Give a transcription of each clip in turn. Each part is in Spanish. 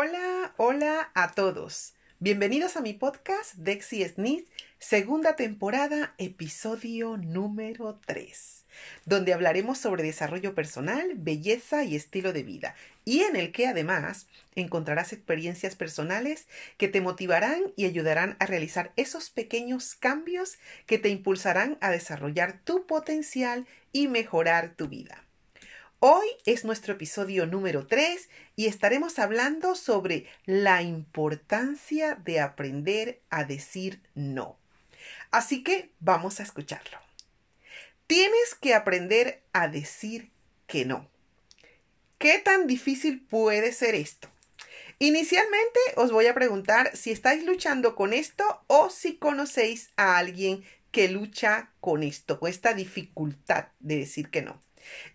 Hola, hola a todos. Bienvenidos a mi podcast Dexy Smith, segunda temporada, episodio número 3, donde hablaremos sobre desarrollo personal, belleza y estilo de vida, y en el que además encontrarás experiencias personales que te motivarán y ayudarán a realizar esos pequeños cambios que te impulsarán a desarrollar tu potencial y mejorar tu vida. Hoy es nuestro episodio número 3 y estaremos hablando sobre la importancia de aprender a decir no. Así que vamos a escucharlo. Tienes que aprender a decir que no. ¿Qué tan difícil puede ser esto? Inicialmente os voy a preguntar si estáis luchando con esto o si conocéis a alguien que lucha con esto, con esta dificultad de decir que no.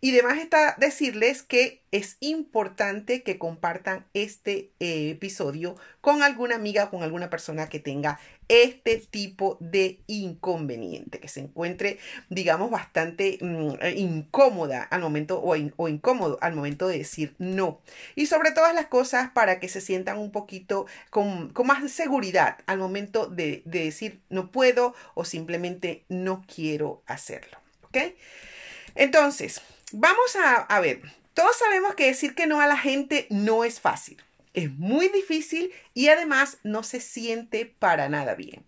Y demás está decirles que es importante que compartan este eh, episodio con alguna amiga o con alguna persona que tenga este tipo de inconveniente, que se encuentre, digamos, bastante mm, incómoda al momento o, incómodo al momento de decir no. Y sobre todas las cosas para que se sientan un poquito con, con más seguridad al momento de, de decir no puedo o simplemente no quiero hacerlo. ¿Ok? Entonces, vamos a, ver, todos sabemos que decir que no a la gente no es fácil. Es muy difícil y además no se siente para nada bien.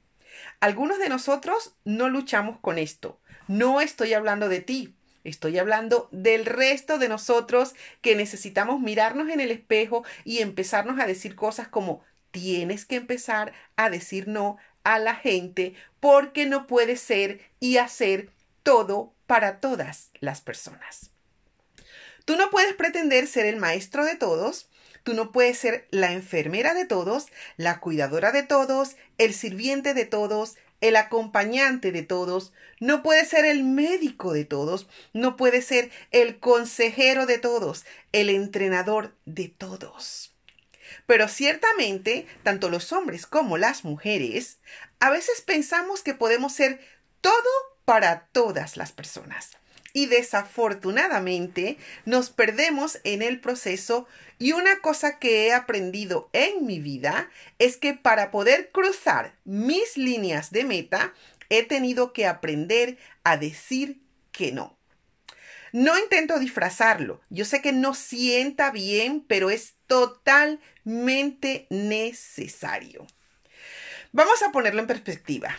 Algunos de nosotros no luchamos con esto. No estoy hablando de ti, estoy hablando del resto de nosotros que necesitamos mirarnos en el espejo y empezarnos a decir cosas como tienes que empezar a decir no a la gente porque no puedes ser y hacer todo para todas las personas. Tú no puedes pretender ser el maestro de todos, tú no puedes ser la enfermera de todos, la cuidadora de todos, el sirviente de todos, el acompañante de todos, no puedes ser el médico de todos, no puedes ser el consejero de todos, el entrenador de todos. Pero ciertamente, tanto los hombres como las mujeres, a veces pensamos que podemos ser todo para todas las personas. Y desafortunadamente nos perdemos en el proceso y una cosa que he aprendido en mi vida es que para poder cruzar mis líneas de meta he tenido que aprender a decir que no. No intento disfrazarlo. Yo sé que no sienta bien, pero es totalmente necesario. Vamos a ponerlo en perspectiva.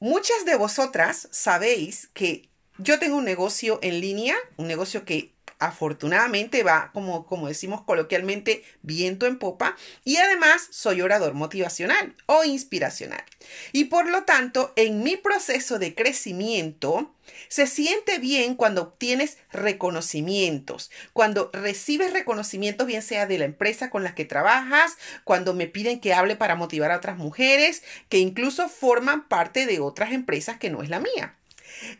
Muchas de vosotras sabéis que yo tengo un negocio en línea, un negocio que afortunadamente va, como, como decimos coloquialmente, viento en popa y además soy orador motivacional o inspiracional. Y por lo tanto, en mi proceso de crecimiento, se siente bien cuando obtienes reconocimientos, cuando recibes reconocimientos, bien sea de la empresa con la que trabajas, cuando me piden que hable para motivar a otras mujeres, que incluso forman parte de otras empresas que no es la mía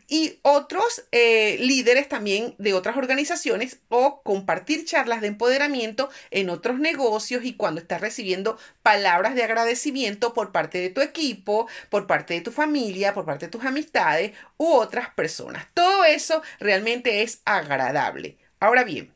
y otros eh, líderes también de otras organizaciones o compartir charlas de empoderamiento en otros negocios y cuando estás recibiendo palabras de agradecimiento por parte de tu equipo, por parte de tu familia, por parte de tus amistades u otras personas. Todo eso realmente es agradable. Ahora bien,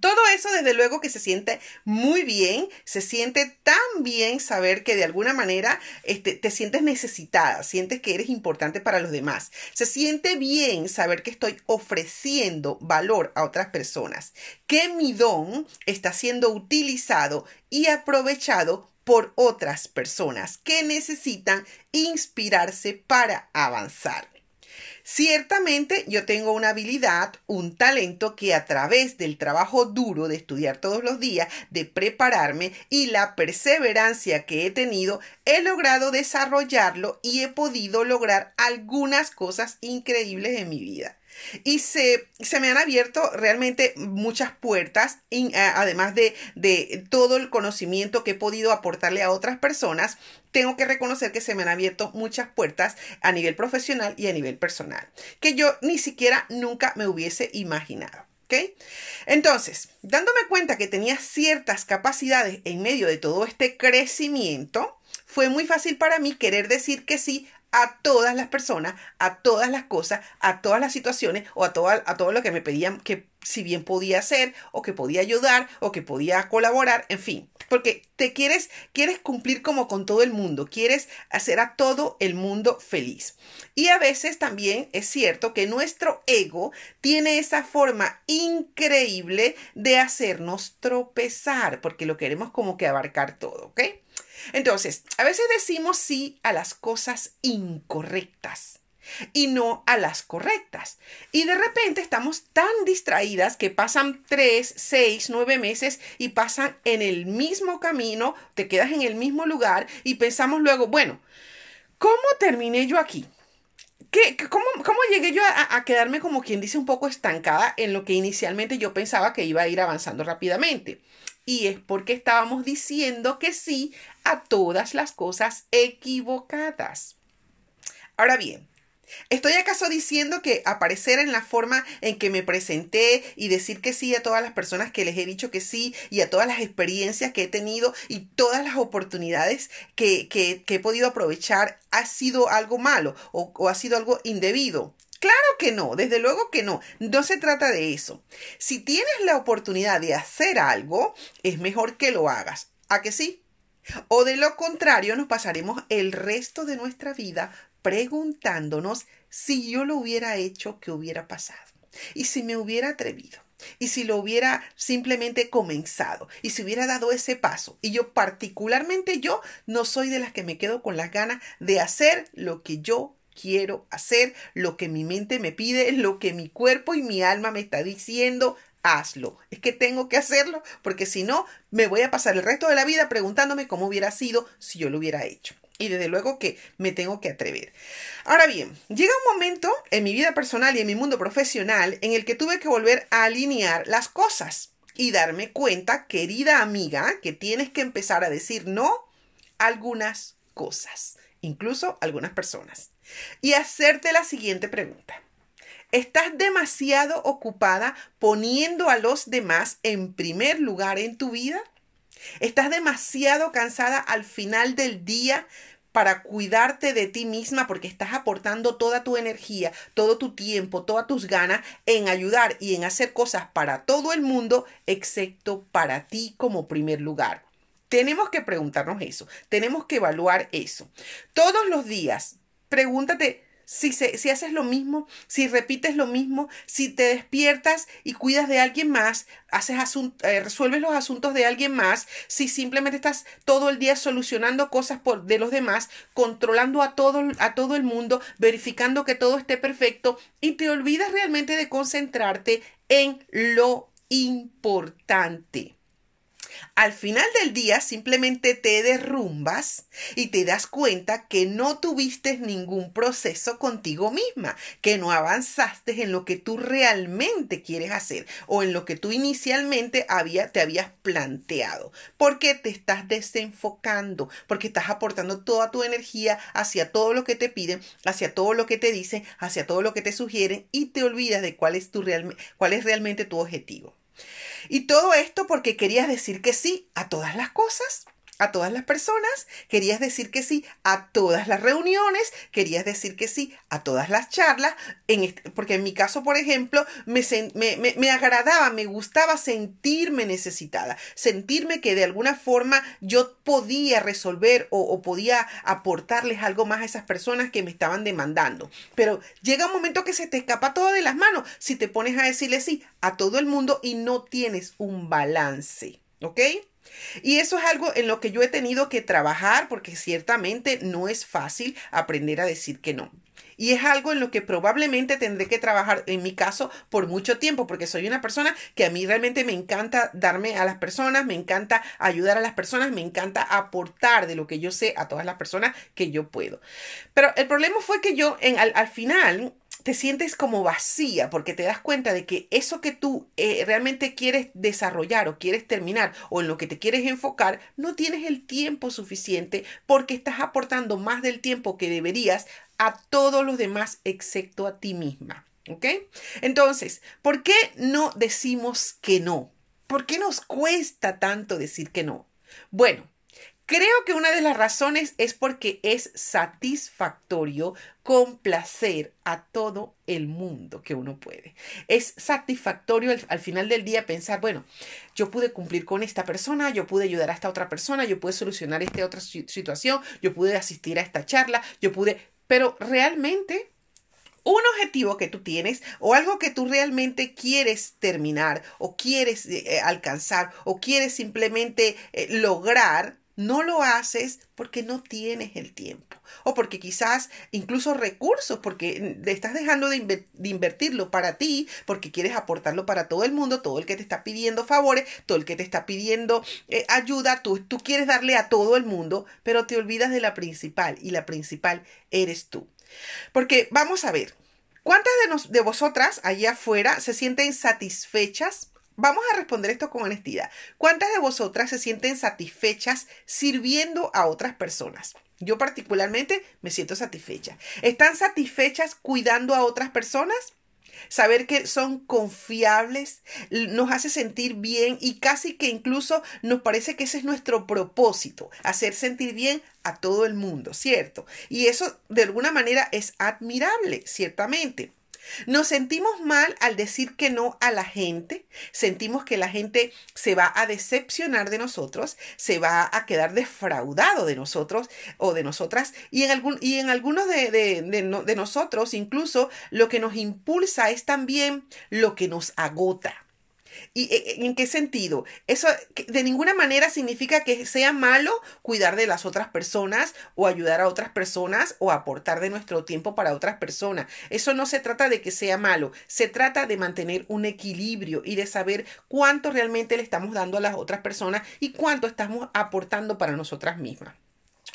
todo eso, desde luego, que se siente muy bien, se siente tan bien saber que de alguna manera este, te sientes necesitada, sientes que eres importante para los demás. Se siente bien saber que estoy ofreciendo valor a otras personas, que mi don está siendo utilizado y aprovechado por otras personas que necesitan inspirarse para avanzar. Ciertamente yo tengo una habilidad, un talento que a través del trabajo duro de estudiar todos los días, de prepararme y la perseverancia que he tenido, he logrado desarrollarlo y he podido lograr algunas cosas increíbles en mi vida. Y se, se me han abierto realmente muchas puertas, además de, de todo el conocimiento que he podido aportarle a otras personas. Tengo que reconocer que se me han abierto muchas puertas a nivel profesional y a nivel personal, que yo ni siquiera nunca me hubiese imaginado. ¿ok? Entonces, dándome cuenta que tenía ciertas capacidades en medio de todo este crecimiento, fue muy fácil para mí querer decir que sí a todas las personas, a todas las cosas, a todas las situaciones o a todo, a todo lo que me pedían que si bien podía hacer o que podía ayudar o que podía colaborar, en fin, porque te quieres quieres cumplir como con todo el mundo, quieres hacer a todo el mundo feliz. Y a veces también es cierto que nuestro ego tiene esa forma increíble de hacernos tropezar, porque lo queremos como que abarcar todo, ¿ok? Entonces, a veces decimos sí a las cosas incorrectas y no a las correctas. Y de repente estamos tan distraídas que pasan tres, seis, nueve meses y pasan en el mismo camino, te quedas en el mismo lugar y pensamos luego, bueno, ¿cómo terminé yo aquí? ¿Qué, cómo, cómo, llegué yo a, quedarme como quien dice un poco estancada en lo que inicialmente yo pensaba que iba a ir avanzando rápidamente? Y es porque estábamos diciendo que sí a todas las cosas equivocadas. Ahora bien, ¿Estoy acaso diciendo que aparecer en la forma en que me presenté y decir que sí a todas las personas que les he dicho que sí y a todas las experiencias que he tenido y todas las oportunidades que, que, he podido aprovechar ha sido algo malo o, o ha sido algo indebido? Claro que no, desde luego que no. No se trata de eso. Si tienes la oportunidad de hacer algo, es mejor que lo hagas. ¿A que sí? O de lo contrario, nos pasaremos el resto de nuestra vida preguntándonos si yo lo hubiera hecho, qué hubiera pasado. Y si me hubiera atrevido. Y si lo hubiera simplemente comenzado. Y si hubiera dado ese paso. Y yo particularmente yo no soy de las que me quedo con las ganas de hacer lo que yo quiero hacer, lo que mi mente me pide, lo que mi cuerpo y mi alma me está diciendo hazlo. Es que tengo que hacerlo porque si no, me voy a pasar el resto de la vida preguntándome cómo hubiera sido si yo lo hubiera hecho. Y desde luego que me tengo que atrever. Ahora bien, llega un momento en mi vida personal y en mi mundo profesional en el que tuve que volver a alinear las cosas y darme cuenta, querida amiga, que tienes que empezar a decir no a algunas cosas, incluso a algunas personas, y hacerte la siguiente pregunta. Estás demasiado ocupada poniendo a los demás en primer lugar en tu vida. Estás demasiado cansada al final del día para cuidarte de ti misma porque estás aportando toda tu energía, todo tu tiempo, todas tus ganas en ayudar y en hacer cosas para todo el mundo, excepto para ti como primer lugar. Tenemos que preguntarnos eso, tenemos que evaluar eso. Todos los días, pregúntate, si, si haces lo mismo, si repites lo mismo, si te despiertas y cuidas de alguien más, haces eh, resuelves los asuntos de alguien más, si simplemente estás todo el día solucionando cosas por, de los demás, controlando a todo, a todo el mundo, verificando que todo esté perfecto y te olvidas realmente de concentrarte en lo importante. Al final del día simplemente te derrumbas y te das cuenta que no tuviste ningún proceso contigo misma, que no avanzaste en lo que tú realmente quieres hacer o en lo que tú inicialmente te habías planteado, porque te estás desenfocando, porque estás aportando toda tu energía hacia todo lo que te piden, hacia todo lo que te dicen, hacia todo lo que te sugieren y te olvidas de cuál es, tu real, cuál es realmente tu objetivo. Y todo esto porque querías decir que sí a todas las cosas, a todas las personas, querías decir que sí a todas las reuniones, querías decir que sí a todas las charlas, porque en mi caso, por ejemplo, me, me, me, agradaba, me gustaba sentirme necesitada, sentirme que de alguna forma yo podía resolver o, o podía aportarles algo más a esas personas que me estaban demandando. Pero llega un momento que se te escapa todo de las manos si te pones a decirle sí a todo el mundo y no tienes un balance. ¿Ok? Y eso es algo en lo que yo he tenido que trabajar porque ciertamente no es fácil aprender a decir que no. Y es algo en lo que probablemente tendré que trabajar, en mi caso, por mucho tiempo, porque soy una persona que a mí realmente me encanta darme a las personas, me encanta ayudar a las personas, me encanta aportar de lo que yo sé a todas las personas que yo puedo. Pero el problema fue que yo en, al, al final te sientes como vacía porque te das cuenta de que eso que tú eh, realmente quieres desarrollar o quieres terminar o en lo que te quieres enfocar, no tienes el tiempo suficiente porque estás aportando más del tiempo que deberías a todos los demás excepto a ti misma. ¿Ok? Entonces, ¿por qué no decimos que no? ¿Por qué nos cuesta tanto decir que no? Bueno, Creo que una de las razones es porque es satisfactorio complacer a todo el mundo que uno puede. Es satisfactorio al, final del día pensar, bueno, yo pude cumplir con esta persona, yo pude ayudar a esta otra persona, yo pude solucionar esta otra situación, yo pude asistir a esta charla, yo pude, pero realmente un objetivo que tú tienes o algo que tú realmente quieres terminar o quieres eh, alcanzar o quieres simplemente eh, lograr, no lo haces porque no tienes el tiempo o porque quizás incluso recursos, porque estás dejando de, invertirlo para ti, porque quieres aportarlo para todo el mundo, todo el que te está pidiendo favores, todo el que te está pidiendo eh, ayuda, tú, tú quieres darle a todo el mundo, pero te olvidas de la principal y la principal eres tú. Porque vamos a ver, ¿cuántas de, de vosotras allá afuera se sienten satisfechas Vamos a responder esto con honestidad. ¿Cuántas de vosotras se sienten satisfechas sirviendo a otras personas? Yo particularmente me siento satisfecha. ¿Están satisfechas cuidando a otras personas? Saber que son confiables nos hace sentir bien y casi que incluso nos parece que ese es nuestro propósito, hacer sentir bien a todo el mundo, ¿cierto? Y eso de alguna manera es admirable, ciertamente. Nos sentimos mal al decir que no a la gente, sentimos que la gente se va a decepcionar de nosotros, se va a quedar defraudado de nosotros o de nosotras y en, algún, y en algunos de, de, de nosotros incluso lo que nos impulsa es también lo que nos agota. ¿Y eh, eh, en qué sentido? Eso de ninguna manera significa que sea malo cuidar de las otras personas o ayudar a otras personas o aportar de nuestro tiempo para otras personas. Eso no se trata de que sea malo, se trata de mantener un equilibrio y de saber cuánto realmente le estamos dando a las otras personas y cuánto estamos aportando para nosotras mismas.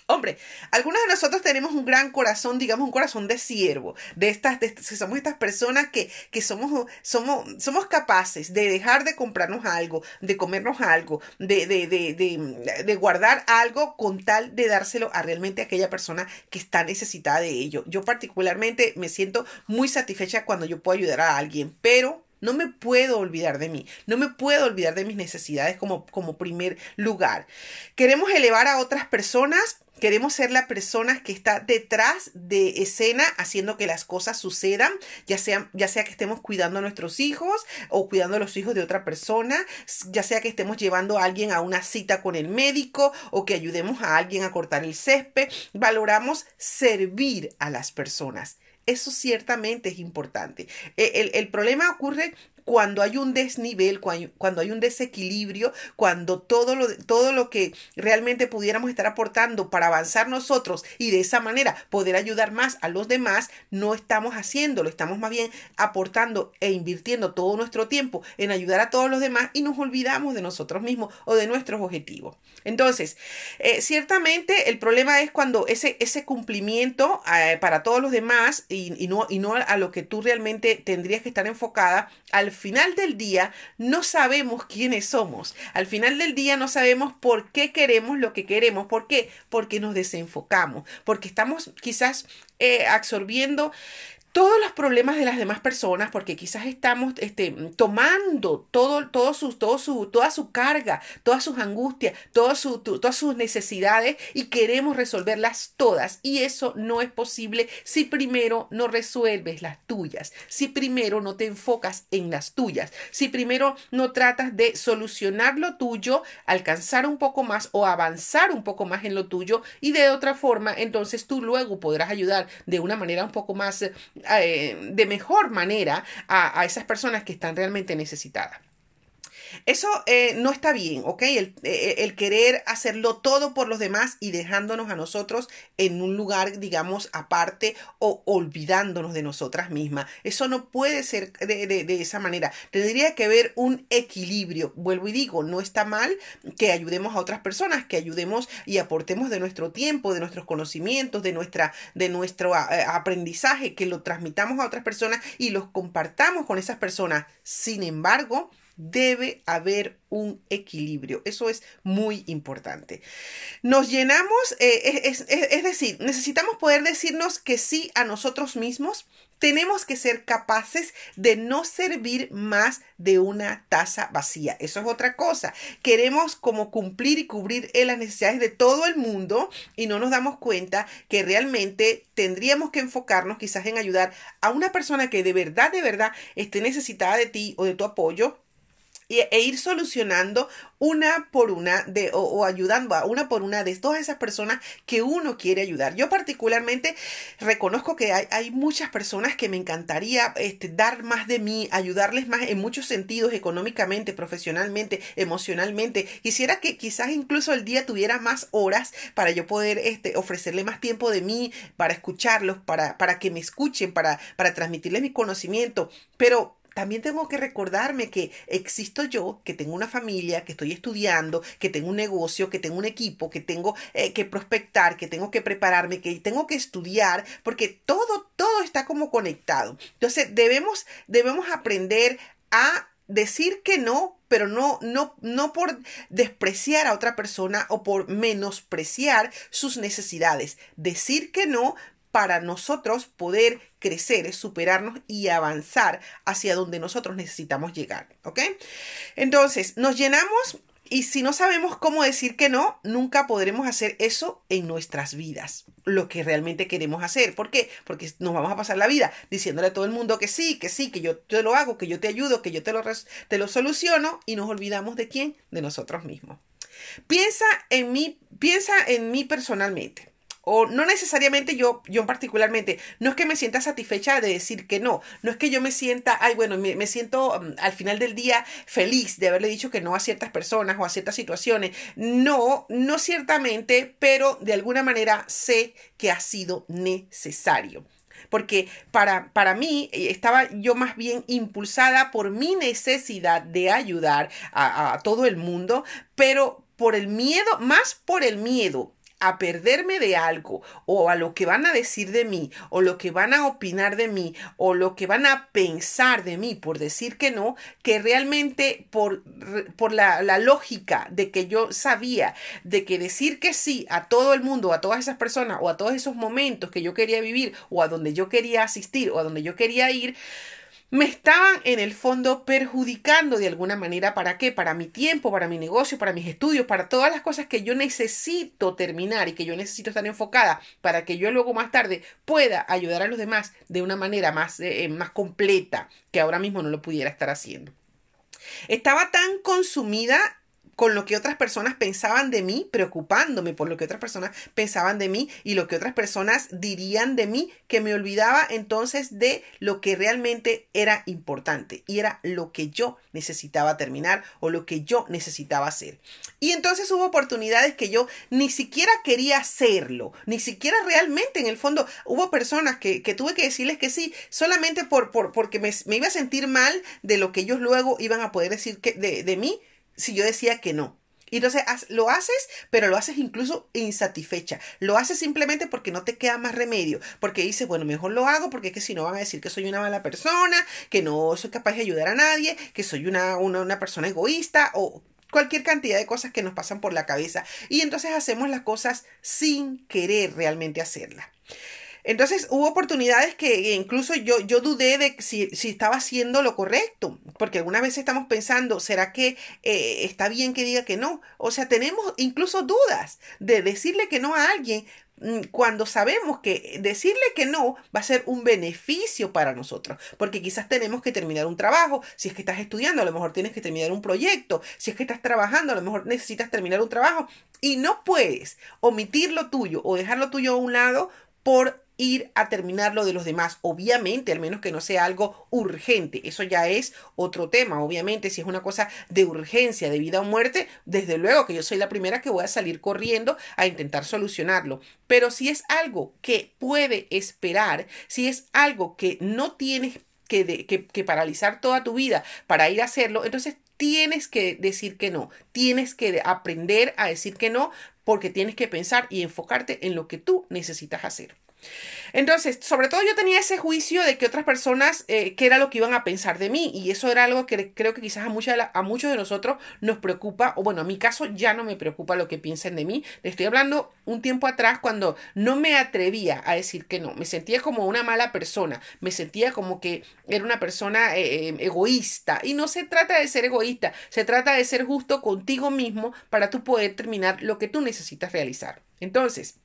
Hombre, algunos de nosotros tenemos un gran corazón, digamos un corazón de siervo, de estas, de, somos estas personas que, que somos, somos, somos capaces de dejar de comprarnos algo, de comernos algo, de, de, de, de, guardar algo con tal de dárselo a realmente aquella persona que está necesitada de ello. Yo particularmente me siento muy satisfecha cuando yo puedo ayudar a alguien, pero no me puedo olvidar de mí, no me puedo olvidar de mis necesidades como, como primer lugar. Queremos elevar a otras personas, queremos ser la persona que está detrás de escena haciendo que las cosas sucedan, ya sea, ya sea que estemos cuidando a nuestros hijos o cuidando a los hijos de otra persona, ya sea que estemos llevando a alguien a una cita con el médico o que ayudemos a alguien a cortar el césped. Valoramos servir a las personas. Eso ciertamente es importante. E, el, el, problema ocurre cuando hay un desnivel, cuando hay un desequilibrio, cuando todo lo, todo lo que realmente pudiéramos estar aportando para avanzar nosotros y de esa manera poder ayudar más a los demás, no estamos haciéndolo, estamos más bien aportando e invirtiendo todo nuestro tiempo en ayudar a todos los demás y nos olvidamos de nosotros mismos o de nuestros objetivos. Entonces, eh, ciertamente el problema es cuando ese, ese cumplimiento eh, para todos los demás y, y, no, y no a lo que tú realmente tendrías que estar enfocada, al final del día no sabemos quiénes somos. Al final del día no sabemos por qué queremos lo que queremos. ¿Por qué? Porque nos desenfocamos, porque estamos quizás eh, absorbiendo todos los problemas de las demás personas, porque quizás estamos este, tomando todo, su, todo su, toda su carga, todas sus angustias, todas sus necesidades y queremos resolverlas todas. Y eso no es posible si primero no resuelves las tuyas, si primero no te enfocas en las tuyas, si primero no tratas de solucionar lo tuyo, alcanzar un poco más o avanzar un poco más en lo tuyo y de otra forma, entonces tú luego podrás ayudar de una manera un poco más eh, de mejor manera a, a esas personas que están realmente necesitadas. Eso eh, no está bien, ¿ok? El, eh, el, querer hacerlo todo por los demás y dejándonos a nosotros en un lugar, digamos, aparte o olvidándonos de nosotras mismas. Eso no puede ser de, de, esa manera. Tendría que haber un equilibrio. Vuelvo y digo, no está mal que ayudemos a otras personas, que ayudemos y aportemos de nuestro tiempo, de nuestros conocimientos, de, nuestra, de nuestro eh, aprendizaje, que lo transmitamos a otras personas y los compartamos con esas personas. Sin embargo, debe haber un equilibrio. Eso es muy importante. Nos llenamos, eh, es, es, decir, necesitamos poder decirnos que sí a nosotros mismos. Tenemos que ser capaces de no servir más de una taza vacía. Eso es otra cosa. Queremos como cumplir y cubrir las necesidades de todo el mundo y no nos damos cuenta que realmente tendríamos que enfocarnos quizás en ayudar a una persona que de verdad, de verdad esté necesitada de ti o de tu apoyo e ir solucionando una por una de, o, ayudando a una por una de todas esas personas que uno quiere ayudar. Yo particularmente reconozco que hay, hay muchas personas que me encantaría este, dar más de mí, ayudarles más en muchos sentidos, económicamente, profesionalmente, emocionalmente. Quisiera que quizás incluso el día tuviera más horas para yo poder este, ofrecerle más tiempo de mí, para escucharlos, para, para que me escuchen, para, para transmitirles mi conocimiento. Pero también tengo que recordarme que existo yo, que tengo una familia, que estoy estudiando, que tengo un negocio, que tengo un equipo, que tengo eh, que prospectar, que tengo que prepararme, que tengo que estudiar, porque todo, todo está como conectado. Entonces debemos, debemos aprender a decir que no, pero no, no, no por despreciar a otra persona o por menospreciar sus necesidades. Decir que no, para nosotros poder crecer, superarnos y avanzar hacia donde nosotros necesitamos llegar. ¿Ok? Entonces, nos llenamos y si no sabemos cómo decir que no, nunca podremos hacer eso en nuestras vidas, lo que realmente queremos hacer. ¿Por qué? Porque nos vamos a pasar la vida diciéndole a todo el mundo que sí, que sí, que yo te lo hago, que yo te ayudo, que yo te lo, te lo soluciono y nos olvidamos de quién, de nosotros mismos. Piensa en mí, piensa en mí personalmente o no necesariamente yo, yo particularmente, no es que me sienta satisfecha de decir que no, no es que yo me sienta, ay, bueno, me, siento mm, al final del día feliz de haberle dicho que no a ciertas personas o a ciertas situaciones. No, no ciertamente, pero de alguna manera sé que ha sido necesario porque para, para mí eh, estaba yo más bien impulsada por mi necesidad de ayudar a, todo el mundo, pero por el miedo, más por el miedo a perderme de algo o a lo que van a decir de mí o lo que van a opinar de mí o lo que van a pensar de mí por decir que no, que realmente por, por la, la lógica de que yo sabía de que decir que sí a todo el mundo, a todas esas personas o a todos esos momentos que yo quería vivir o a donde yo quería asistir o a donde yo quería ir, me estaban en el fondo perjudicando de alguna manera. ¿Para qué? Para mi tiempo, para mi negocio, para mis estudios, para todas las cosas que yo necesito terminar y que yo necesito estar enfocada para que yo luego más tarde pueda ayudar a los demás de una manera más, eh, eh, más completa que ahora mismo no lo pudiera estar haciendo. Estaba tan consumida con lo que otras personas pensaban de mí, preocupándome por lo que otras personas pensaban de mí y lo que otras personas dirían de mí, que me olvidaba entonces de lo que realmente era importante y era lo que yo necesitaba terminar o lo que yo necesitaba hacer. Y entonces hubo oportunidades que yo ni siquiera quería hacerlo, ni siquiera realmente en el fondo hubo personas que, tuve que decirles que sí, solamente por, por porque me, me, iba a sentir mal de lo que ellos luego iban a poder decir que, de, de mí si yo decía que no. Y entonces lo haces, pero lo haces incluso insatisfecha. Lo haces simplemente porque no te queda más remedio. Porque dices, bueno, mejor lo hago porque es que si no van a decir que soy una mala persona, que no soy capaz de ayudar a nadie, que soy una, una, una persona egoísta o cualquier cantidad de cosas que nos pasan por la cabeza. Y entonces hacemos las cosas sin querer realmente hacerlas. Entonces hubo oportunidades que incluso yo, yo dudé de si, si estaba haciendo lo correcto, porque algunas veces estamos pensando, ¿será que eh, está bien que diga que no? O sea, tenemos incluso dudas de decirle que no a alguien mm, cuando sabemos que decirle que no va a ser un beneficio para nosotros, porque quizás tenemos que terminar un trabajo, si es que estás estudiando, a lo mejor tienes que terminar un proyecto, si es que estás trabajando, a lo mejor necesitas terminar un trabajo y no puedes omitir lo tuyo o dejar lo tuyo a un lado por ir a terminar lo de los demás. Obviamente, al menos que no sea algo urgente. Eso ya es otro tema. Obviamente, si es una cosa de urgencia, de vida o muerte, desde luego que yo soy la primera que voy a salir corriendo a intentar solucionarlo. Pero si es algo que puede esperar, si es algo que no tienes que, que, paralizar toda tu vida para ir a hacerlo, entonces tienes que decir que no, tienes que aprender a decir que no porque tienes que pensar y enfocarte en lo que tú necesitas hacer. Entonces, sobre todo yo tenía ese juicio de que otras personas, eh, qué era lo que iban a pensar de mí. Y eso era algo que creo que quizás a, a muchos de nosotros nos preocupa, o bueno, a mi caso ya no me preocupa lo que piensen de mí. Le estoy hablando un tiempo atrás cuando no me atrevía a decir que no. Me sentía como una mala persona. Me sentía como que era una persona eh, eh, egoísta. Y no se trata de ser egoísta, se trata de ser justo contigo mismo para tú poder terminar lo que tú necesitas realizar. Entonces,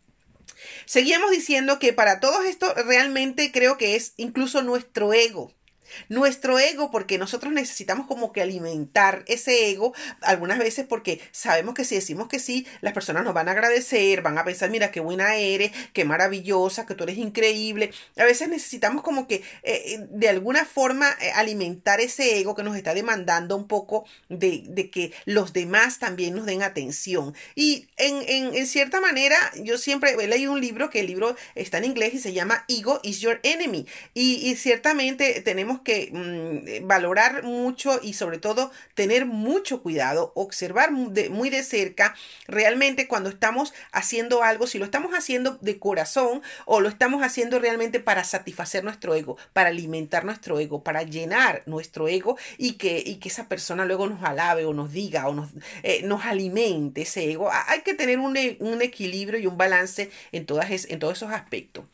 Seguíamos diciendo que para todo esto realmente creo que es incluso nuestro ego nuestro ego, porque nosotros necesitamos como que alimentar ese ego, algunas veces porque sabemos que si decimos que sí, las personas nos van a agradecer, van a pensar, mira, qué buena eres, qué maravillosa, que tú eres increíble. A veces necesitamos como que eh, de alguna forma eh, alimentar ese ego que nos está demandando un poco de, de, que los demás también nos den atención. Y en, en, en cierta manera, yo siempre he leído un libro, que el libro está en inglés y se llama Ego is Your Enemy. Y, y ciertamente tenemos que mm, eh, valorar mucho y sobre todo tener mucho cuidado, observar muy de, cerca realmente cuando estamos haciendo algo, si lo estamos haciendo de corazón o lo estamos haciendo realmente para satisfacer nuestro ego, para alimentar nuestro ego, para llenar nuestro ego y que, y que esa persona luego nos alabe o nos diga o nos, eh, nos alimente ese ego. Hay que tener un, un equilibrio y un balance en, todas en todos esos aspectos.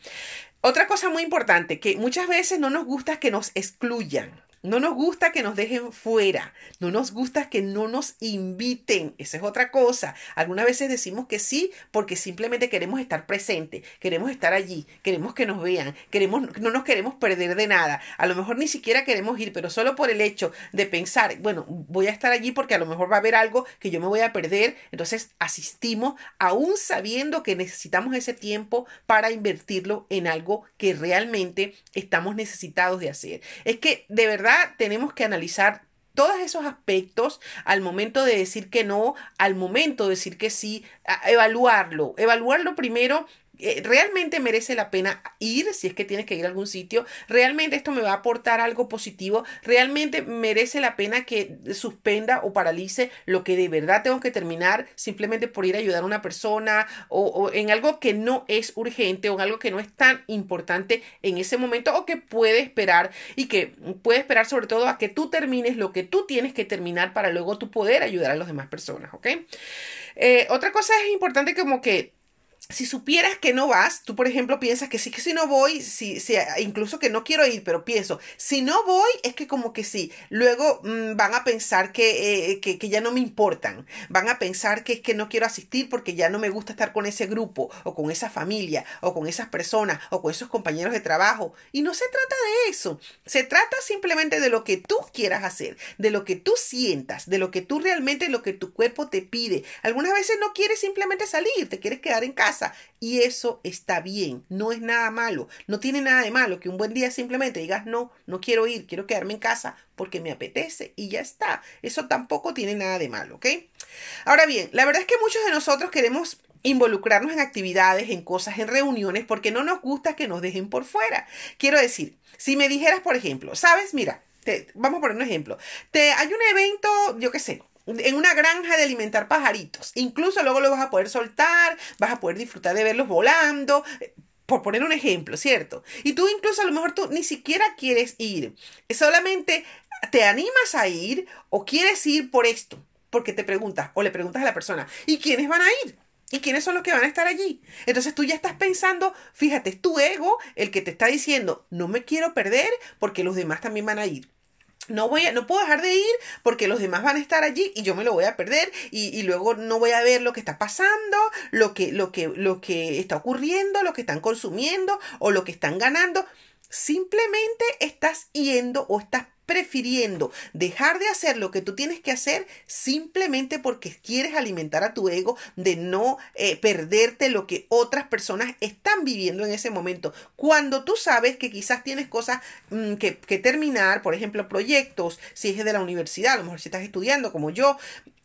Otra cosa muy importante, que muchas veces no nos gusta que nos excluyan. No nos gusta que nos dejen fuera, no nos gusta que no nos inviten, esa es otra cosa. Algunas veces decimos que sí porque simplemente queremos estar presente, queremos estar allí, queremos que nos vean, queremos, no nos queremos perder de nada. A lo mejor ni siquiera queremos ir, pero solo por el hecho de pensar, bueno, voy a estar allí porque a lo mejor va a haber algo que yo me voy a perder, entonces asistimos aún sabiendo que necesitamos ese tiempo para invertirlo en algo que realmente estamos necesitados de hacer. Es que de verdad tenemos que analizar todos esos aspectos al momento de decir que no, al momento de decir que sí, evaluarlo, evaluarlo primero realmente merece la pena ir, si es que tienes que ir a algún sitio, realmente esto me va a aportar algo positivo, realmente merece la pena que suspenda o paralice lo que de verdad tengo que terminar simplemente por ir a ayudar a una persona o, en algo que no es urgente o en algo que no es tan importante en ese momento o que puede esperar y que puede esperar sobre todo a que tú termines lo que tú tienes que terminar para luego tú poder ayudar a las demás personas, ¿ok? Eh, otra cosa es importante como que si supieras que no vas, tú por ejemplo piensas que sí, que si no voy, si, si, incluso que no quiero ir, pero pienso, si no voy, es que como que sí. Luego mm, van a pensar que, eh, que, que, ya no me importan. Van a pensar que es que no quiero asistir porque ya no me gusta estar con ese grupo, o con esa familia, o con esas personas, o con esos compañeros de trabajo. Y no se trata de eso. Se trata simplemente de lo que tú quieras hacer, de lo que tú sientas, de lo que tú realmente, lo que tu cuerpo te pide. Algunas veces no quieres simplemente salir, te quieres quedar en casa y eso está bien, no es nada malo, no tiene nada de malo que un buen día simplemente digas no, no quiero ir, quiero quedarme en casa porque me apetece y ya está. Eso tampoco tiene nada de malo, ¿ok? Ahora bien, la verdad es que muchos de nosotros queremos involucrarnos en actividades, en cosas, en reuniones, porque no nos gusta que nos dejen por fuera. Quiero decir, si me dijeras, por ejemplo, sabes, mira, te, vamos a poner un ejemplo, te, hay un evento, yo qué sé, en una granja de alimentar pajaritos. Incluso luego lo vas a poder soltar, vas a poder disfrutar de verlos volando, por poner un ejemplo, ¿cierto? Y tú incluso a lo mejor tú ni siquiera quieres ir, solamente te animas a ir o quieres ir por esto, porque te preguntas o le preguntas a la persona, ¿y quiénes van a ir? ¿Y quiénes son los que van a estar allí? Entonces tú ya estás pensando, fíjate, es tu ego el que te está diciendo, no me quiero perder porque los demás también van a ir no voy a, no puedo dejar de ir porque los demás van a estar allí y yo me lo voy a perder y, y, luego no voy a ver lo que está pasando, lo que, lo que, lo que está ocurriendo, lo que están consumiendo o lo que están ganando. Simplemente estás yendo o estás prefiriendo dejar de hacer lo que tú tienes que hacer simplemente porque quieres alimentar a tu ego de no eh, perderte lo que otras personas están viviendo en ese momento. Cuando tú sabes que quizás tienes cosas mm, que, terminar, por ejemplo, proyectos, si es de la universidad, a lo mejor si estás estudiando como yo,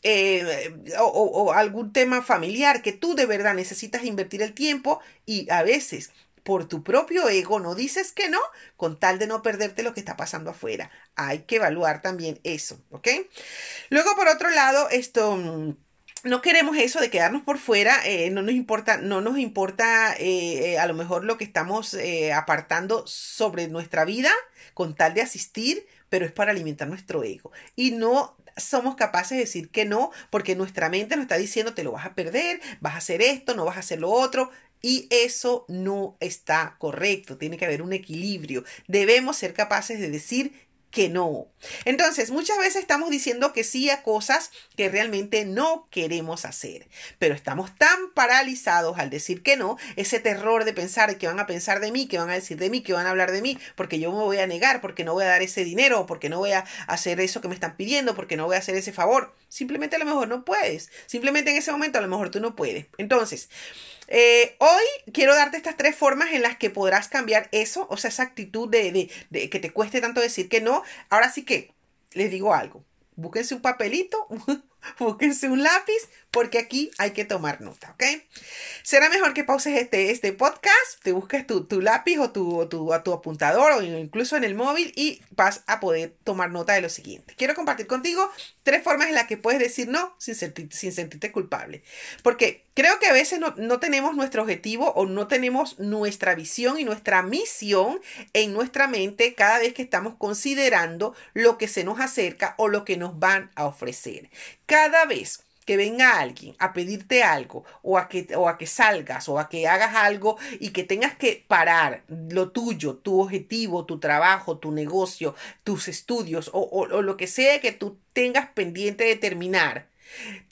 eh, o, o, algún tema familiar que tú de verdad necesitas invertir el tiempo y a veces por tu propio ego no dices que no con tal de no perderte lo que está pasando afuera. Hay que evaluar también eso, ¿ok? Luego, por otro lado, esto... Mm, no queremos eso de quedarnos por fuera, eh, no nos importa, no nos importa eh, eh, a lo mejor lo que estamos apartando sobre nuestra vida con tal de asistir, pero es para alimentar nuestro ego. Y no somos capaces de decir que no, porque nuestra mente nos está diciendo te lo vas a perder, vas a hacer esto, no vas a hacer lo otro. Y eso no está correcto, tiene que haber un equilibrio. Debemos ser capaces de decir que no. Entonces, muchas veces estamos diciendo que sí a cosas que realmente no queremos hacer, pero estamos tan paralizados al decir que no, ese terror de pensar que van a pensar de mí, que van a decir de mí, que van a hablar de mí, porque yo me voy a negar, porque no voy a dar ese dinero, porque no voy a hacer eso que me están pidiendo, porque no voy a hacer ese favor. Simplemente a lo mejor no puedes. Simplemente en ese momento a lo mejor tú no puedes. Entonces, eh, hoy quiero darte estas tres formas en las que podrás cambiar eso, o sea, esa actitud de, de, que te cueste tanto decir que no. Ahora sí que les digo algo. Búsquense un papelito, búsquense un lápiz, porque aquí hay que tomar nota, ¿ok? Será mejor que pauses este, este podcast, te busques tu, lápiz o tu, tu, tu, apuntador o incluso en el móvil y vas a poder tomar nota de lo siguiente. Quiero compartir contigo tres formas en las que puedes decir no sin, sin sentirte culpable. Porque creo que a veces no, no tenemos nuestro objetivo o no tenemos nuestra visión y nuestra misión en nuestra mente cada vez que estamos considerando lo que se nos acerca o lo que nos van a ofrecer. Cada vez que venga alguien a pedirte algo o a que, o a que salgas o a que hagas algo y que tengas que parar lo tuyo, tu objetivo, tu trabajo, tu negocio, tus estudios o, o lo que sea que tú tengas pendiente de terminar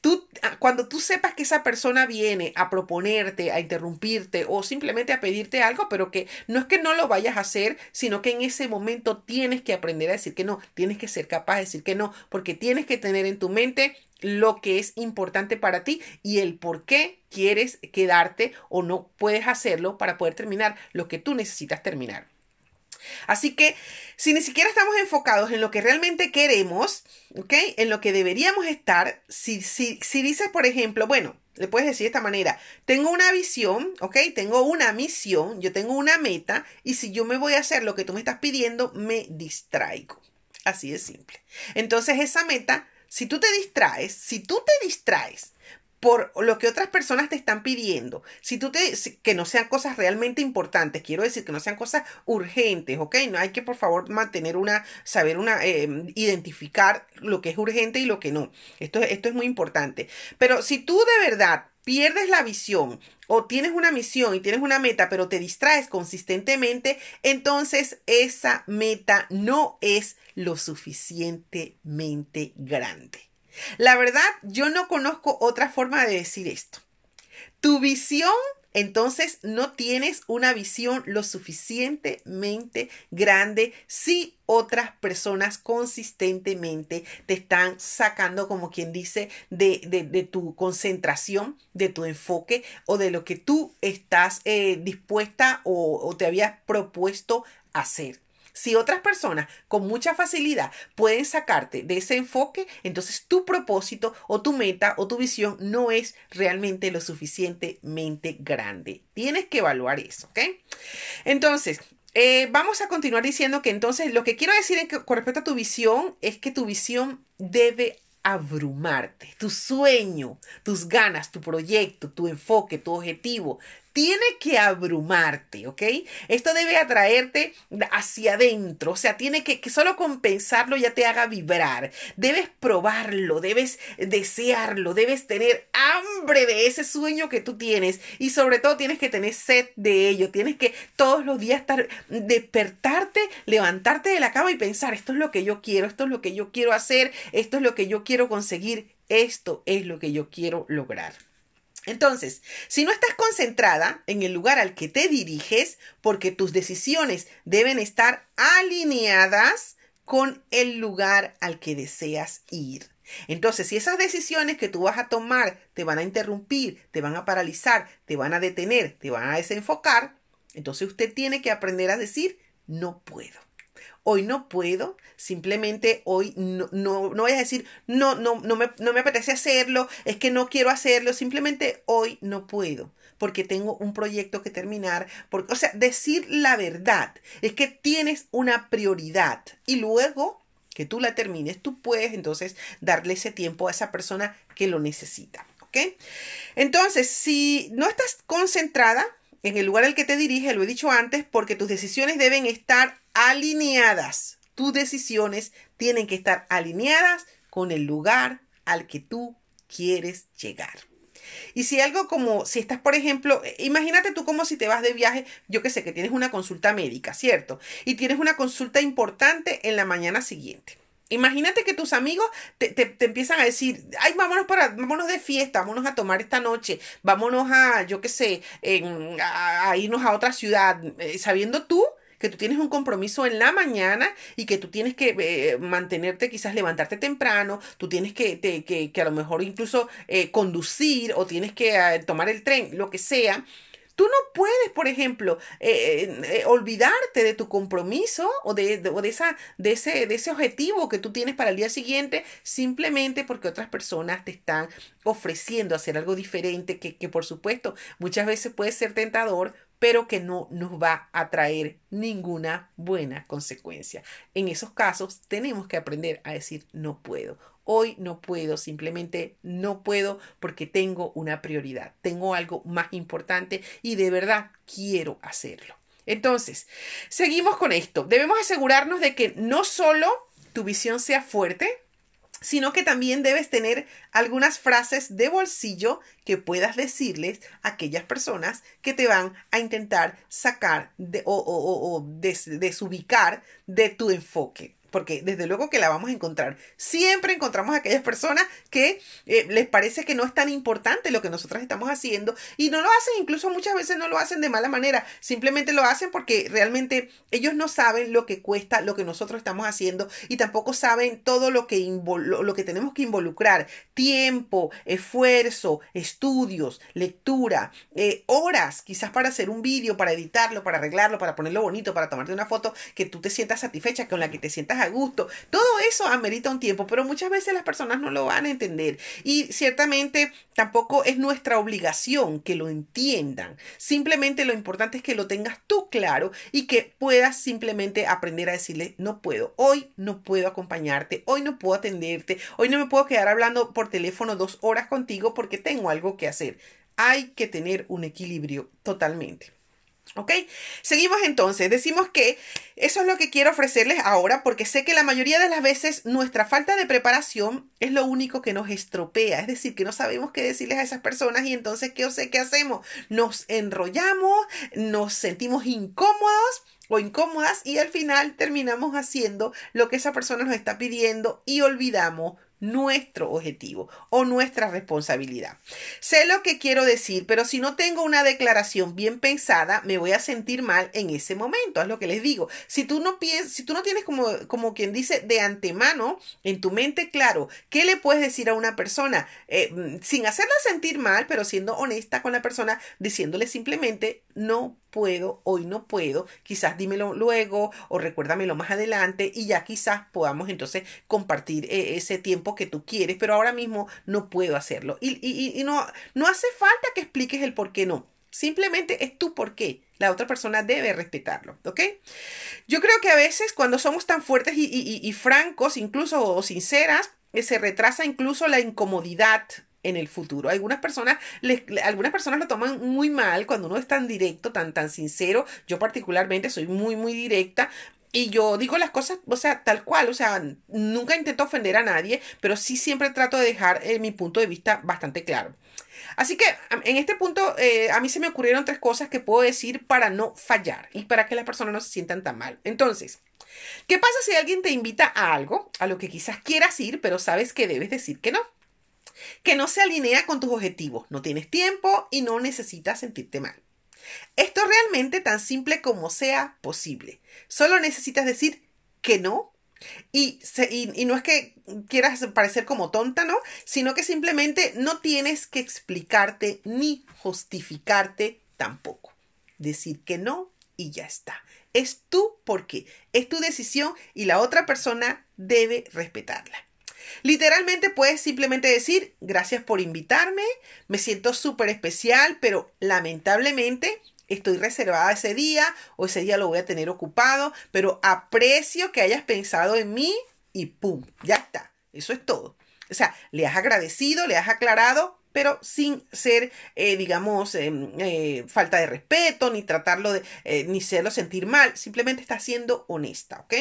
Tú, ah, cuando tú sepas que esa persona viene a proponerte, a interrumpirte o simplemente a pedirte algo, pero que no es que no lo vayas a hacer, sino que en ese momento tienes que aprender a decir que no, tienes que ser capaz de decir que no, porque tienes que tener en tu mente lo que es importante para ti y el por qué quieres quedarte o no puedes hacerlo para poder terminar lo que tú necesitas terminar. Así que si ni siquiera estamos enfocados en lo que realmente queremos, ¿ok? En lo que deberíamos estar, si, si, si dices, por ejemplo, bueno, le puedes decir de esta manera, tengo una visión, ¿ok? Tengo una misión, yo tengo una meta y si yo me voy a hacer lo que tú me estás pidiendo, me distraigo. Así de simple. Entonces esa meta, si tú te distraes, si tú te distraes por lo que otras personas te están pidiendo. Si tú te, que no sean cosas realmente importantes, quiero decir que no sean cosas urgentes, ¿ok? No hay que por favor mantener una, saber una, eh, identificar lo que es urgente y lo que no. Esto, esto es muy importante. Pero si tú de verdad pierdes la visión o tienes una misión y tienes una meta, pero te distraes consistentemente, entonces esa meta no es lo suficientemente grande. La verdad, yo no conozco otra forma de decir esto. Tu visión, entonces no tienes una visión lo suficientemente grande si otras personas consistentemente te están sacando, como quien dice, de, de, tu concentración, de tu enfoque o de lo que tú estás eh, dispuesta o, o te habías propuesto hacer. Si otras personas con mucha facilidad pueden sacarte de ese enfoque, entonces tu propósito o tu meta o tu visión no es realmente lo suficientemente grande. Tienes que evaluar eso, ¿ok? Entonces, eh, vamos a continuar diciendo que entonces lo que quiero decir en con respecto a tu visión es que tu visión debe abrumarte. Tu sueño, tus ganas, tu proyecto, tu enfoque, tu objetivo tiene que abrumarte, ¿ok? Esto debe atraerte hacia adentro, o sea, tiene que, solo compensarlo ya te haga vibrar. Debes probarlo, debes desearlo, debes tener hambre de ese sueño que tú tienes y sobre todo tienes que tener sed de ello, tienes que todos los días estar, despertarte, levantarte de la cama y pensar, esto es lo que yo quiero, esto es lo que yo quiero hacer, esto es lo que yo quiero conseguir, esto es lo que yo quiero lograr. Entonces, si no estás concentrada en el lugar al que te diriges, porque tus decisiones deben estar alineadas con el lugar al que deseas ir. Entonces, si esas decisiones que tú vas a tomar te van a interrumpir, te van a paralizar, te van a detener, te van a desenfocar, entonces usted tiene que aprender a decir, no puedo hoy no puedo, simplemente hoy no, no, no voy a decir, no, no, no me, no me apetece hacerlo, es que no quiero hacerlo, simplemente hoy no puedo porque tengo un proyecto que terminar, porque, o sea, decir la verdad es que tienes una prioridad y luego que tú la termines, tú puedes entonces darle ese tiempo a esa persona que lo necesita. ¿Ok? Entonces, si no estás concentrada en el lugar al que te dirige, lo he dicho antes, porque tus decisiones deben estar alineadas. Tus decisiones tienen que estar alineadas con el lugar al que tú quieres llegar. Y si algo como, si estás, por ejemplo, imagínate tú como si te vas de viaje, yo que sé, que tienes una consulta médica, ¿cierto? Y tienes una consulta importante en la mañana siguiente. Imagínate que tus amigos te, te, empiezan a decir, ay, vámonos para, vámonos de fiesta, vámonos a tomar esta noche, vámonos a, yo qué sé, a, irnos a otra ciudad, eh, sabiendo tú que tú tienes un compromiso en la mañana y que tú tienes que eh, mantenerte, quizás levantarte temprano, tú tienes que, que, que a lo mejor incluso eh, conducir o tienes que tomar el tren, lo que sea. Tú no puedes, por ejemplo, eh, eh, olvidarte de tu compromiso o, de, de, esa, de, ese, de ese objetivo que tú tienes para el día siguiente simplemente porque otras personas te están ofreciendo hacer algo diferente que, que por supuesto muchas veces puede ser tentador, pero que no nos va a traer ninguna buena consecuencia. En esos casos tenemos que aprender a decir no puedo Hoy no puedo, simplemente no puedo porque tengo una prioridad, tengo algo más importante y de verdad quiero hacerlo. Entonces, seguimos con esto. Debemos asegurarnos de que no solo tu visión sea fuerte, sino que también debes tener algunas frases de bolsillo que puedas decirles a aquellas personas que te van a intentar sacar de, o, o desubicar de tu enfoque porque desde luego que la vamos a encontrar. Siempre encontramos a aquellas personas que eh, les parece que no es tan importante lo que nosotros estamos haciendo y no lo hacen, incluso muchas veces no lo hacen de mala manera, simplemente lo hacen porque realmente ellos no saben lo que cuesta lo que nosotros estamos haciendo y tampoco saben todo lo que, lo que tenemos que involucrar, tiempo, esfuerzo, estudios, lectura, eh, horas quizás para hacer un vídeo, para editarlo, para arreglarlo, para ponerlo bonito, para tomarte una foto que tú te sientas satisfecha, con la que te sientas a gusto. Todo eso amerita un tiempo, pero muchas veces las personas no lo van a entender. Y ciertamente tampoco es nuestra obligación que lo entiendan. Simplemente lo importante es que lo tengas tú claro y que puedas simplemente aprender a decirle, no puedo, hoy no puedo acompañarte, hoy no puedo atenderte, hoy no me puedo quedar hablando por teléfono dos horas contigo porque tengo algo que hacer. Hay que tener un equilibrio totalmente. ¿Ok? Seguimos entonces. Decimos que eso es lo que quiero ofrecerles ahora porque sé que la mayoría de las veces nuestra falta de preparación es lo único que nos estropea. Es decir, que no sabemos qué decirles a esas personas y entonces, ¿qué, sé, qué hacemos? Nos enrollamos, nos sentimos incómodos o incómodas y al final terminamos haciendo lo que esa persona nos está pidiendo y olvidamos nuestro objetivo o nuestra responsabilidad. Sé lo que quiero decir, pero si no tengo una declaración bien pensada, me voy a sentir mal en ese momento. Es lo que les digo. Si tú no piensas, si tú no tienes como, como quien dice de antemano en tu mente claro, ¿qué le puedes decir a una persona eh, mm, sin hacerla sentir mal, pero siendo honesta con la persona, diciéndole simplemente no puedo, hoy no puedo, quizás dímelo luego o recuérdamelo más adelante y ya quizás podamos entonces compartir eh, ese tiempo que tú quieres, pero ahora mismo no puedo hacerlo. Y, y, y no, no hace falta que expliques el por qué no. Simplemente es tu por qué. La otra persona debe respetarlo, ¿ok? Yo creo que a veces cuando somos tan fuertes y, y francos, incluso sinceras, eh, se retrasa incluso la incomodidad en el futuro. Algunas personas, algunas personas lo toman muy mal cuando uno es tan directo, tan, tan sincero. Yo particularmente soy muy, muy directa. Y yo digo las cosas, o sea, tal cual, o sea, nunca intento ofender a nadie, pero sí siempre trato de dejar eh, mi punto de vista bastante claro. Así que en este punto eh, a mí se me ocurrieron tres cosas que puedo decir para no fallar y para que las personas no se sientan tan mal. Entonces, ¿qué pasa si alguien te invita a algo, a lo que quizás quieras ir, pero sabes que debes decir que no? Que no se alinea con tus objetivos, no tienes tiempo y no necesitas sentirte mal. Esto es realmente tan simple como sea posible. Solo necesitas decir que no y, no es que quieras parecer como tonta, ¿no? Sino que simplemente no tienes que explicarte ni justificarte tampoco. Decir que no y ya está. Es tú porque es tu decisión y la otra persona debe respetarla. Literalmente puedes simplemente decir, gracias por invitarme, me siento súper especial, pero lamentablemente estoy reservada ese día o ese día lo voy a tener ocupado, pero aprecio que hayas pensado en mí y ¡pum! Ya está. Eso es todo. O sea, le has agradecido, le has aclarado, pero sin ser, eh, digamos, em, eh, falta de respeto, ni tratarlo de, eh, ni hacerlo sentir mal, simplemente está siendo honesta, ¿ok?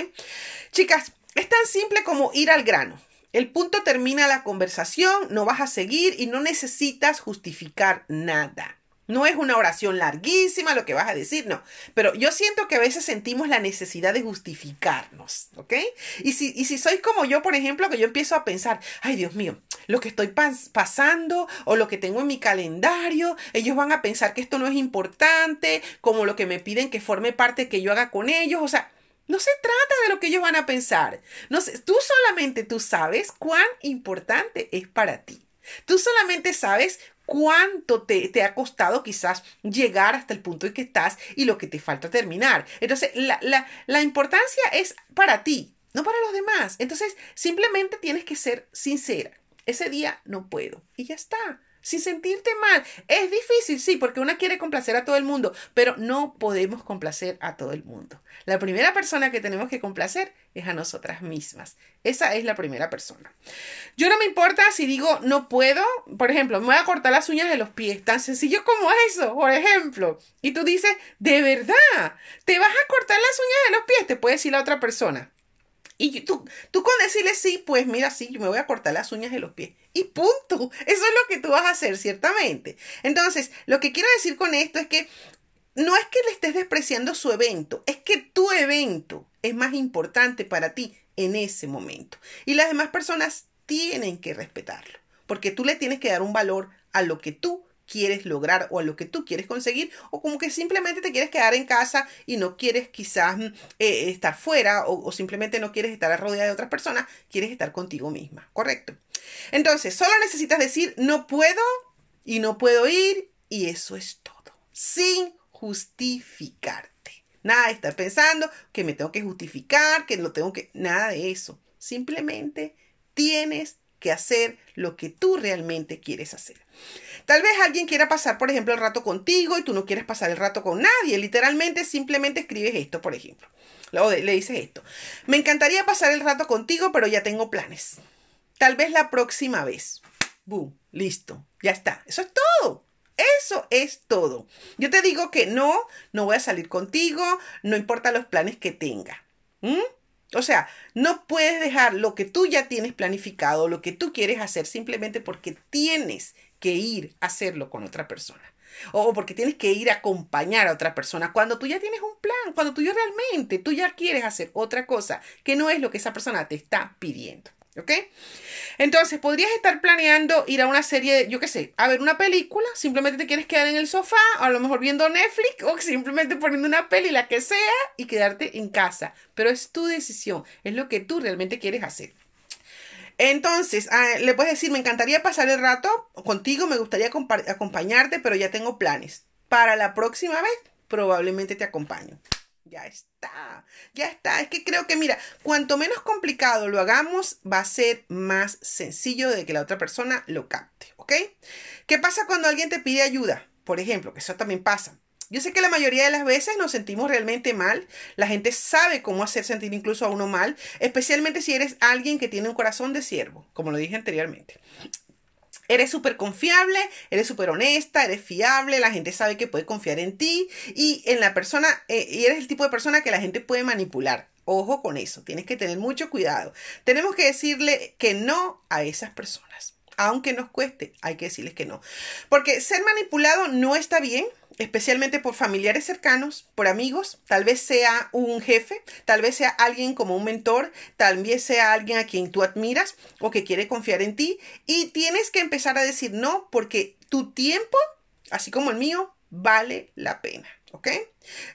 Chicas, es tan simple como ir al grano. El punto termina la conversación, no vas a seguir y no necesitas justificar nada. No es una oración larguísima lo que vas a decir, no. Pero yo siento que a veces sentimos la necesidad de justificarnos, ¿ok? Y si, y si sois como yo, por ejemplo, que yo empiezo a pensar, ay Dios mío, lo que estoy pasando o lo que tengo en mi calendario, ellos van a pensar que esto no es importante, como lo que me piden que forme parte que yo haga con ellos, o sea, no se trata de lo que ellos van a pensar. No sé, tú solamente tú sabes cuán importante es para ti. Tú solamente sabes cuánto te, ha costado quizás llegar hasta el punto en que estás y lo que te falta terminar. Entonces, la, la, la importancia es para ti, no para los demás. Entonces, simplemente tienes que ser sincera. Ese día no puedo y ya está sin sentirte mal. Es difícil, sí, porque una quiere complacer a todo el mundo, pero no podemos complacer a todo el mundo. La primera persona que tenemos que complacer es a nosotras mismas. Esa es la primera persona. Yo no me importa si digo no puedo, por ejemplo, me voy a cortar las uñas de los pies, tan sencillo como eso, por ejemplo. Y tú dices, de verdad, te vas a cortar las uñas de los pies, te puede decir la otra persona. Y tú, tú con decirle sí, pues mira, sí, yo me voy a cortar las uñas de los pies. Y punto. Eso es lo que tú vas a hacer, ciertamente. Entonces, lo que quiero decir con esto es que no es que le estés despreciando su evento, es que tu evento es más importante para ti en ese momento. Y las demás personas tienen que respetarlo, porque tú le tienes que dar un valor a lo que tú quieres lograr o a lo que tú quieres conseguir o como que simplemente te quieres quedar en casa y no quieres quizás mm, eh, estar fuera o, simplemente no quieres estar rodeada de otras personas, quieres estar contigo misma, ¿correcto? Entonces, solo necesitas decir no puedo y no puedo ir y eso es todo, sin justificarte. Nada de estar pensando que me tengo que justificar, que lo tengo que... Nada de eso. Simplemente tienes que hacer lo que tú realmente quieres hacer. Tal vez alguien quiera pasar, por ejemplo, el rato contigo y tú no quieres pasar el rato con nadie. Literalmente simplemente escribes esto, por ejemplo. O le dices esto. Me encantaría pasar el rato contigo, pero ya tengo planes. Tal vez la próxima vez. Boom, listo, ya está. Eso es todo. Eso es todo. Yo te digo que no, no voy a salir contigo, no importa los planes que tenga. ¿Mm? O sea, no puedes dejar lo que tú ya tienes planificado, lo que tú quieres hacer simplemente porque tienes que ir a hacerlo con otra persona. O porque tienes que ir a acompañar a otra persona cuando tú ya tienes un plan, cuando tú ya realmente, tú ya quieres hacer otra cosa que no es lo que esa persona te está pidiendo. ¿Ok? Entonces, podrías estar planeando ir a una serie, yo qué sé, a ver una película, simplemente te quieres quedar en el sofá, a lo mejor viendo Netflix o simplemente poniendo una peli, la que sea, y quedarte en casa. Pero es tu decisión, es lo que tú realmente quieres hacer. Entonces, ah, le puedes decir, me encantaría pasar el rato contigo, me gustaría acompañarte, pero ya tengo planes. Para la próxima vez, probablemente te acompaño. Ya está, ya está. Es que creo que, mira, cuanto menos complicado lo hagamos, va a ser más sencillo de que la otra persona lo capte, ¿ok? ¿Qué pasa cuando alguien te pide ayuda? Por ejemplo, que eso también pasa. Yo sé que la mayoría de las veces nos sentimos realmente mal. La gente sabe cómo hacer sentir incluso a uno mal, especialmente si eres alguien que tiene un corazón de siervo, como lo dije anteriormente. Eres súper confiable, eres súper honesta, eres fiable, la gente sabe que puede confiar en ti y en la persona, eh, y eres el tipo de persona que la gente puede manipular. Ojo con eso, tienes que tener mucho cuidado. Tenemos que decirle que no a esas personas. Aunque nos cueste, hay que decirles que no. Porque ser manipulado no está bien, especialmente por familiares cercanos, por amigos, tal vez sea un jefe, tal vez sea alguien como un mentor, tal vez sea alguien a quien tú admiras o que quiere confiar en ti y tienes que empezar a decir no porque tu tiempo, así como el mío, vale la pena. ¿Ok?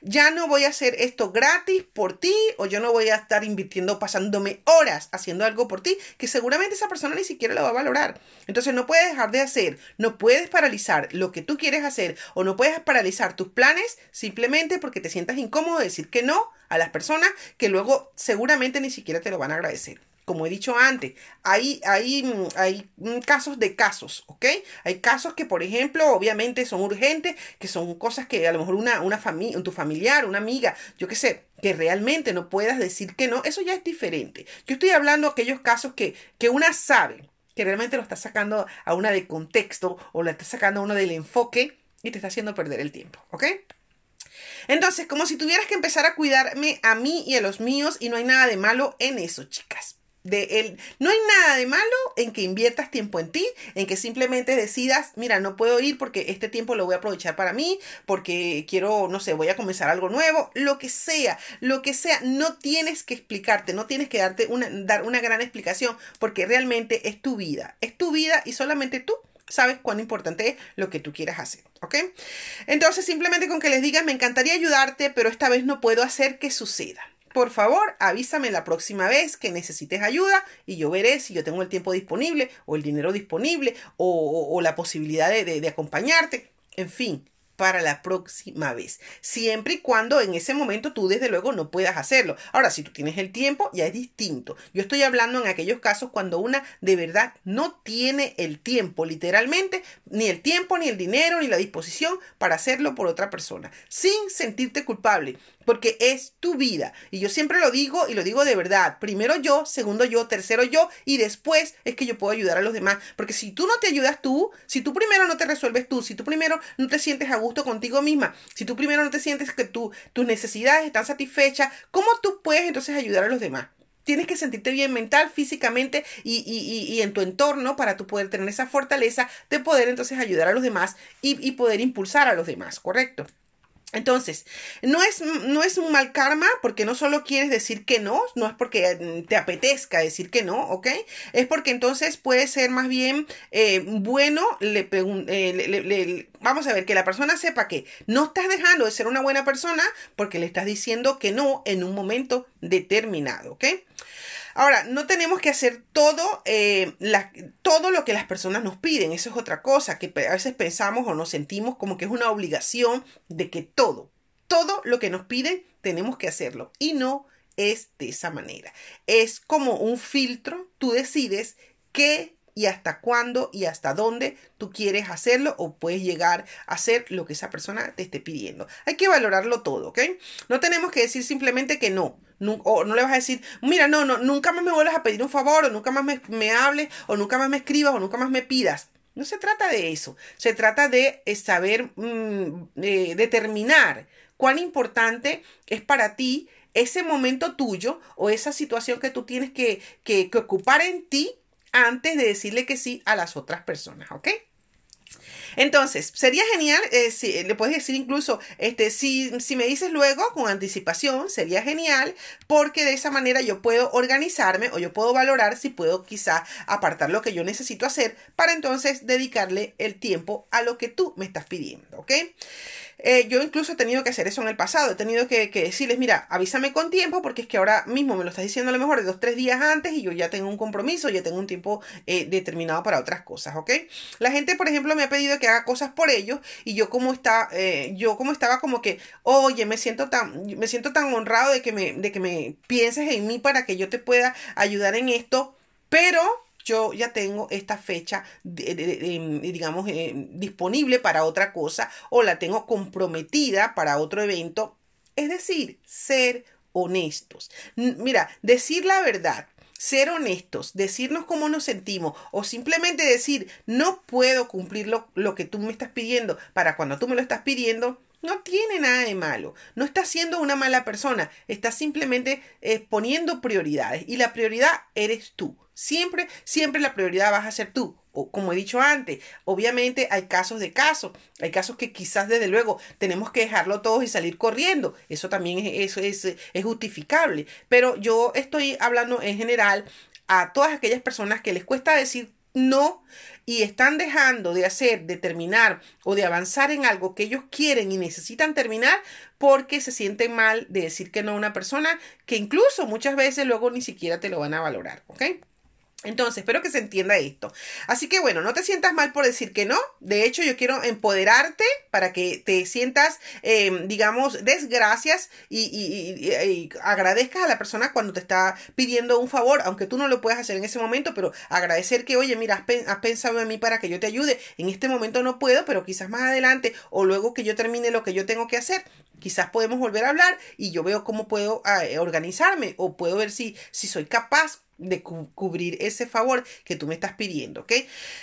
Ya no voy a hacer esto gratis por ti o yo no voy a estar invirtiendo, pasándome horas haciendo algo por ti que seguramente esa persona ni siquiera lo va a valorar. Entonces no puedes dejar de hacer, no puedes paralizar lo que tú quieres hacer o no puedes paralizar tus planes simplemente porque te sientas incómodo de decir que no a las personas que luego seguramente ni siquiera te lo van a agradecer como he dicho antes, hay, hay, mm, hay mm, casos de casos, ¿ok? Hay casos que, por ejemplo, obviamente son urgentes, que son cosas que a lo mejor una, una familia, tu familiar, una amiga, yo qué sé, que realmente no puedas decir que no, eso ya es diferente. Yo estoy hablando de aquellos casos que, que una sabe que realmente lo estás sacando a una de contexto o la estás sacando a uno del enfoque y te está haciendo perder el tiempo, ¿ok? Entonces, como si tuvieras que empezar a cuidarme a mí y a los míos y no hay nada de malo en eso, chicas. De él. No hay nada de malo en que inviertas tiempo en ti, en que simplemente decidas, mira, no puedo ir porque este tiempo lo voy a aprovechar para mí, porque quiero, no sé, voy a comenzar algo nuevo, lo que sea, lo que sea, no tienes que explicarte, no tienes que darte una, dar una gran explicación, porque realmente es tu vida, es tu vida y solamente tú sabes cuán importante es lo que tú quieras hacer, ¿ok? Entonces, simplemente con que les digas, me encantaría ayudarte, pero esta vez no puedo hacer que suceda. Por favor, avísame la próxima vez que necesites ayuda y yo veré si yo tengo el tiempo disponible o el dinero disponible o, la posibilidad de, de acompañarte. En fin, para la próxima vez. Siempre y cuando en ese momento tú desde luego no puedas hacerlo. Ahora, si tú tienes el tiempo, ya es distinto. Yo estoy hablando en aquellos casos cuando una de verdad no tiene el tiempo, literalmente, ni el tiempo, ni el dinero, ni la disposición para hacerlo por otra persona, sin sentirte culpable porque es tu vida. Y yo siempre lo digo y lo digo de verdad. Primero yo, segundo yo, tercero yo y después es que yo puedo ayudar a los demás. Porque si tú no te ayudas tú, si tú primero no te resuelves tú, si tú primero no te sientes a gusto contigo misma, si tú primero no te sientes que tú, tus necesidades están satisfechas, ¿cómo tú puedes entonces ayudar a los demás? Tienes que sentirte bien mental, físicamente y, y, y, en tu entorno para tú poder tener esa fortaleza de poder entonces ayudar a los demás y poder impulsar a los demás, ¿correcto? Entonces, no es, no es un mal karma porque no solo quieres decir que no, no es porque mm, te apetezca decir que no, ¿ok? Es porque entonces puede ser más bien eh, bueno, le, eh, vamos a ver, que la persona sepa que no estás dejando de ser una buena persona porque le estás diciendo que no en un momento determinado, ¿ok? Ahora, no tenemos que hacer todo, eh, todo lo que las personas nos piden. Eso es otra cosa, que a veces pensamos o nos sentimos como que es una obligación de que todo, todo lo que nos piden, tenemos que hacerlo. Y no es de esa manera. Es como un filtro. Tú decides qué y hasta cuándo y hasta dónde tú quieres hacerlo o puedes llegar a hacer lo que esa persona te esté pidiendo. Hay que valorarlo todo, ¿ok? No tenemos que decir simplemente que no. o no le vas a decir, mira, no, no, nunca más me vuelvas a pedir un favor, o nunca más me, hables, o nunca más me escribas, o nunca más me pidas. No se trata de eso. Se trata de eh, saber mm, eh, determinar cuán importante es para ti ese momento tuyo o esa situación que tú tienes que, que ocupar en ti antes de decirle que sí a las otras personas, ¿ok? Entonces, sería genial, eh, si, le puedes decir incluso, este, si, si me dices luego con anticipación, sería genial, porque de esa manera yo puedo organizarme o yo puedo valorar si puedo quizá apartar lo que yo necesito hacer para entonces dedicarle el tiempo a lo que tú me estás pidiendo, ¿ok? Eh, yo incluso he tenido que hacer eso en el pasado. He tenido que, decirles, mira, avísame con tiempo porque es que ahora mismo me lo estás diciendo a lo mejor de dos, tres días antes y yo ya tengo un compromiso, ya tengo un tiempo eh, determinado para otras cosas, ¿ok? La gente, por ejemplo, me ha pedido que haga cosas por ellos y yo como está, eh, yo como estaba como que, oye, me siento tan, me siento tan honrado de que me, de que me pienses en mí para que yo te pueda ayudar en esto, pero yo ya tengo esta fecha, digamos, eh, disponible para otra cosa o la tengo comprometida para otro evento. Es decir, ser honestos. Mira, decir la verdad ser honestos, decirnos cómo nos sentimos o simplemente decir no puedo cumplir lo, lo, que tú me estás pidiendo para cuando tú me lo estás pidiendo, no tiene nada de malo. No estás siendo una mala persona, estás simplemente eh, poniendo prioridades y la prioridad eres tú. Siempre, siempre la prioridad vas a ser tú. O, como he dicho antes, obviamente hay casos de casos. Hay casos que quizás desde luego tenemos que dejarlo todos y salir corriendo. Eso también es, eso es, es justificable. Pero yo estoy hablando en general a todas aquellas personas que les cuesta decir no y están dejando de hacer, de terminar o de avanzar en algo que ellos quieren y necesitan terminar porque se sienten mal de decir que no a una persona que incluso muchas veces luego ni siquiera te lo van a valorar, ¿ok? Entonces, espero que se entienda esto. Así que bueno, no te sientas mal por decir que no. De hecho, yo quiero empoderarte para que te sientas, em, digamos, desgracias y, y, agradezcas a la persona cuando te está pidiendo un favor, aunque tú no lo puedas hacer en ese momento, pero agradecer que, oye, mira, has, pensado en mí para que yo te ayude. En este momento no puedo, pero quizás más adelante o luego que yo termine lo que yo tengo que hacer, quizás podemos volver a hablar y yo veo cómo puedo eh, organizarme o puedo ver si, si soy capaz de cubrir ese favor que tú me estás pidiendo, ¿ok?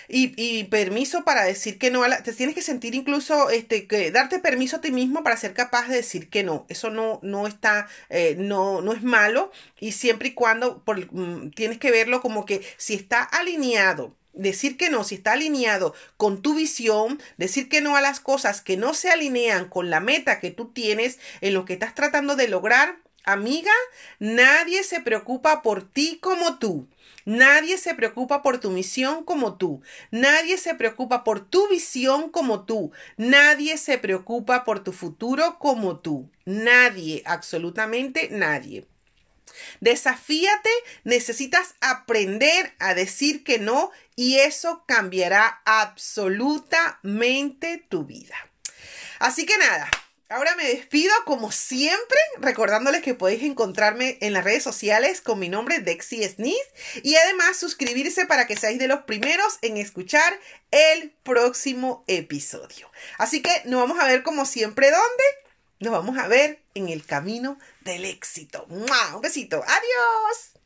Y, permiso para decir que no, te tienes que sentir incluso, este, que darte permiso a ti mismo para ser capaz de decir que no, eso no, no está, eh, no, no es malo y siempre y cuando mm, tienes que verlo como que si está alineado Decir que no, si está alineado con tu visión, decir que no a las cosas que no se alinean con la meta que tú tienes en lo que estás tratando de lograr, Amiga, nadie se preocupa por ti como tú. Nadie se preocupa por tu misión como tú. Nadie se preocupa por tu visión como tú. Nadie se preocupa por tu futuro como tú. Nadie, absolutamente nadie. Desafíate, necesitas aprender a decir que no y eso cambiará absolutamente tu vida. Así que nada, Ahora me despido como siempre, recordándoles que podéis encontrarme en las redes sociales con mi nombre Dexy Sneeze y además suscribirse para que seáis de los primeros en escuchar el próximo episodio. Así que nos vamos a ver como siempre dónde? Nos vamos a ver en el camino del éxito. Un besito. Adiós.